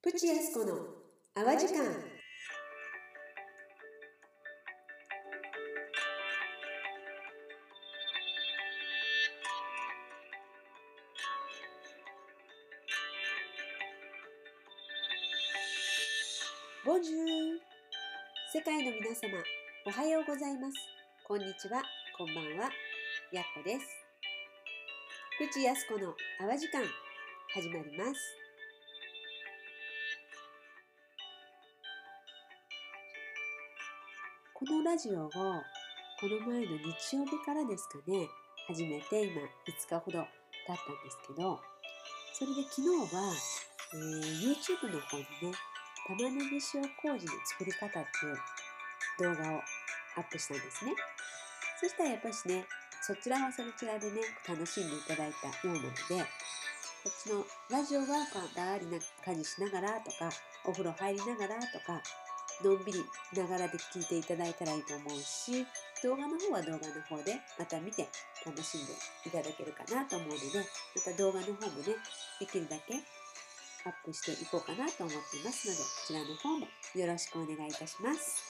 プチヤスコの淡路間。ボンジュー。世界の皆様おはようございます。こんにちは。こんばんは。やっこです。プチヤスコの淡路間。始まります。このラジオをこの前の日曜日からですかね始めて今5日ほど経ったんですけどそれで昨日は、えー YouTube の方にね玉ねぎ塩麹の作り方っていう動画をアップしたんですね。そしたらやっぱしねそちらはそちらでね楽しんでいただいたようなのでこっちのラジオワーカーだりな家事しながらとかお風呂入りながらとかのんびりながらで聞いていただいたらいいと思うし動画の方は動画の方でまた見て楽しんでいただけるかなと思うのでまた動画の方もねできるだけアップしていこうかなと思っていますのでこちらの方もよろしくお願いいたします、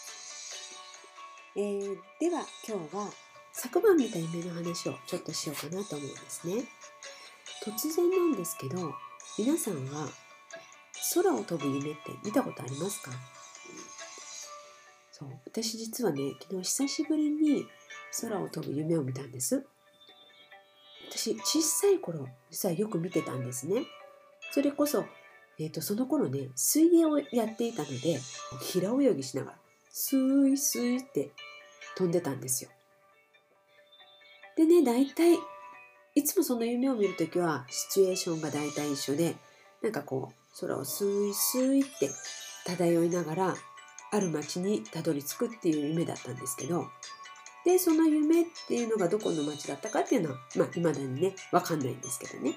えーでは今日は昨晩見た夢の話をちょっとしようかなと思うんですね。突然なんですけど皆さんは空を飛ぶ夢って見たことありますか？そう。私実はね昨日久しぶりに空を飛ぶ夢を見たんです。私小さい頃実はよく見てたんですね。それこそ、えー、とその頃ね水泳をやっていたので平泳ぎしながらスーイスイって飛んでたんですよ。でね大体いつもその夢を見るときはシチュエーションが大体一緒でなんかこう空をスーイスイって漂いながらある町にたどり着くっていう夢だったんですけどでその夢っていうのがどこの町だったかっていうのはまあ未だにね分かんないんですけどね。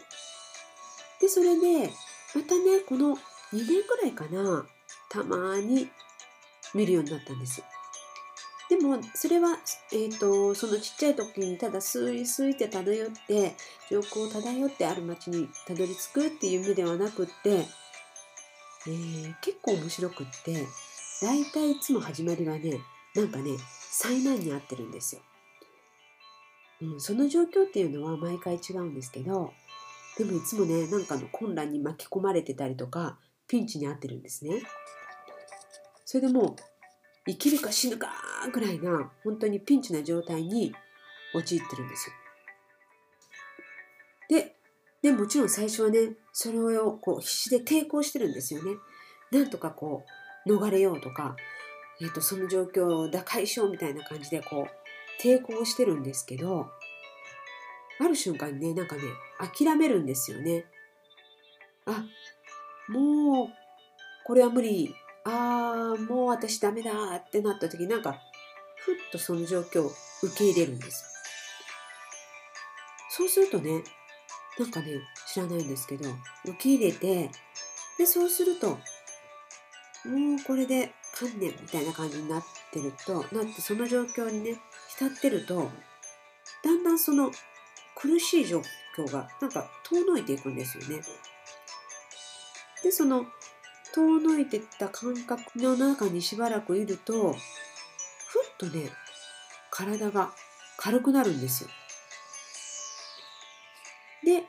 でそれでまたねこの2年ぐらいかなたまに見るようになったんです。でもそれは、えー、とそのちっちゃい時にただスイスイって漂って上空を漂ってある町にたどり着くっていう夢ではなくって、えー結構面白くって。大体いつも始まりはねなんかね災難に遭ってるんですよ、うん、その状況っていうのは毎回違うんですけどでもいつもねなんかの混乱に巻き込まれてたりとかピンチに遭ってるんですね。それでもう生きるか死ぬかぐらいな本当にピンチな状態に陥ってるんですよ。ででもちろん最初はねそれをこう必死で抵抗してるんですよね。なんとかこう逃れようとか、えー、とその状況を打開しようみたいな感じでこう抵抗してるんですけどある瞬間にねなんかね諦めるんですよね。あもうこれは無理。あーもう私ダメだってなった時なんかふっとその状況を受け入れるんですそうするとねなんかね知らないんですけど受け入れてでそうするともうこれで観念みたいな感じになってるとなってその状況にね浸ってるとだんだんその苦しい状況がなんか遠のいていくんですよね。でその遠のいてった感覚の中にしばらくいるとふっとね体が軽くなるんですよ。で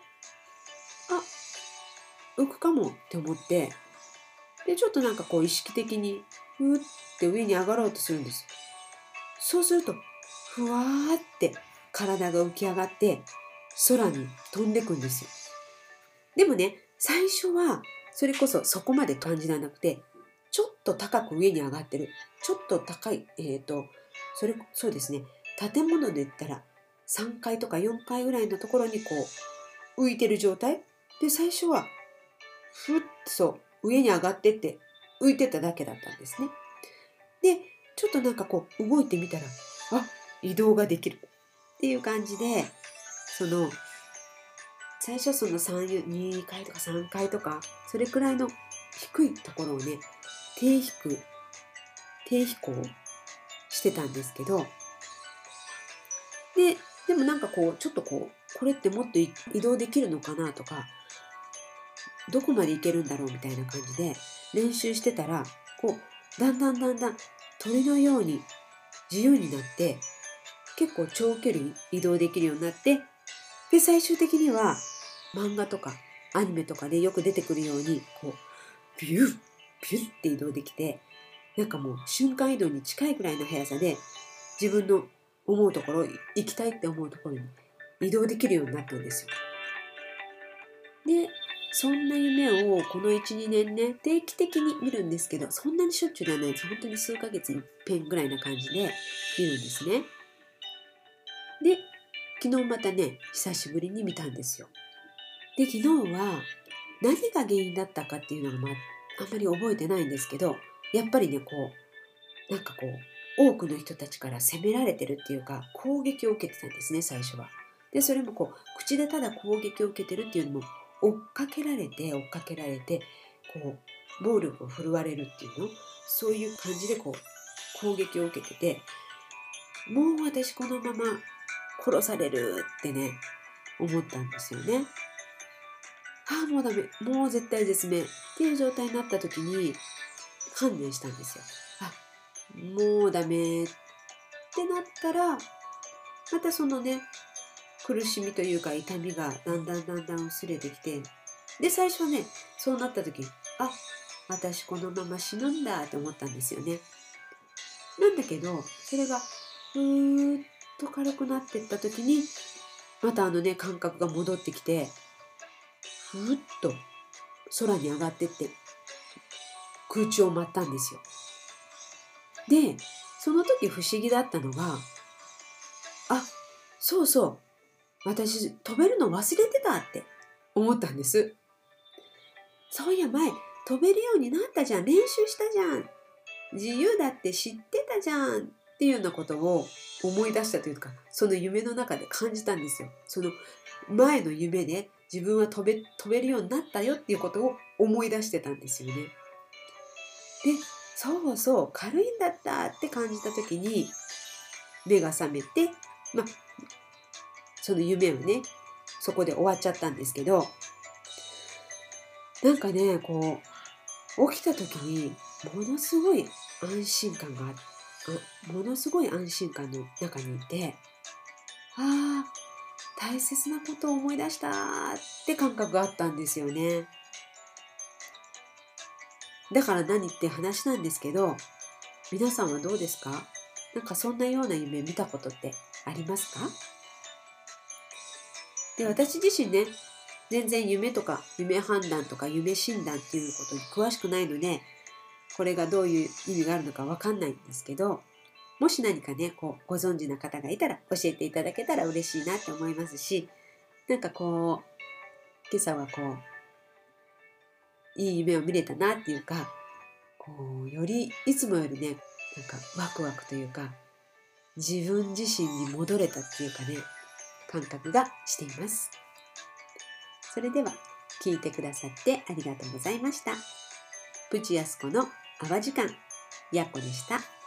あ浮くかもって思ってでちょっとなんかこう意識的にふーって上に上がろうとするんです。そうするとふわーって体が浮き上がって空に飛んでくんですよ。でもね最初はそれこそそこまで感じらなくてちょっと高く上に上がってるちょっと高いえっ、とそれそうですね建物で言ったら3階とか4階ぐらいのところにこう浮いてる状態で最初はふっとそう上に上がってって浮いてただけだったんですね。でちょっとなんかこう動いてみたらあ移動ができるっていう感じでその最初その3 2階とか3階とかそれくらいの低いところをね低飛低飛行してたんですけどででもなんかこうちょっとこうこれってもっと移動できるのかなとかどこまでいけるんだろうみたいな感じで練習してたらこうだんだんだんだん鳥のように自由になって結構長距離移動できるようになってで最終的には漫画とかアニメとかでよく出てくるようにこうビュッビュッって移動できてなんかもう瞬間移動に近いぐらいの速さで自分の思うところ行きたいって思うところに移動できるようになったんですよ。でそんな夢をこの12年ね定期的に見るんですけどそんなにしょっちゅうではないです本当に数ヶ月に一遍ぐらいな感じで見るんですね。で昨日またね久しぶりに見たんですよ。で昨日は何が原因だったかっていうのは、まあ、あんまり覚えてないんですけどやっぱりねこうなんかこう多くの人たちから責められてるっていうか攻撃を受けてたんですね最初は。でそれもこう口でただ攻撃を受けてるっていうのも追っかけられて追っかけられてこう暴力を振るわれるっていうのそういう感じでこう攻撃を受けててもう私このまま殺されるってね思ったんですよね。ああもうダメもう絶対絶命っていう状態になった時に観念したんですよ。あもうダメってなったらまたそのね苦しみというか痛みがだんだんだんだん薄れてきてで最初ねそうなった時あ私このまま死ぬんだって思ったんですよね。なんだけどそれがふーっと軽くなっていった時にまたあのね感覚が戻ってきてふーっと空に上がってって空中を舞ったんですよ。でその時不思議だったのがあそうそう私飛べるの忘れてたって思ったんです。そういや前飛べるようになったじゃん練習したじゃん自由だって知ってたじゃんっていうようなことを思い出したというかその夢の中で感じたんですよ。その前の夢で自分は飛べ飛べるようになったよっていうことを思い出してたんですよね。でそうそう軽いんだったって感じた時に目が覚めて、まあ、その夢はねそこで終わっちゃったんですけどなんかねこう起きた時にものすごい安心感がものすごい安心感の中にいてああ大切なことを思い出したって感覚があったんですよね。だから何って話なんですけど皆さんはどうですか？なんかそんなような夢見たことってありますか？で私自身ね全然夢とか夢判断とか夢診断っていうことに詳しくないのでこれがどういう意味があるのかわかんないんですけどもし何かねこうご存知の方がいたら教えていただけたら嬉しいなって思いますしなんかこう今朝はこういい夢を見れたなっていうかこうよりいつもよりねなんかワクワクというか自分自身に戻れたっていうかね感覚がしています。それでは聞いてくださってありがとうございました。プチヤスコの泡時間、やっこでした。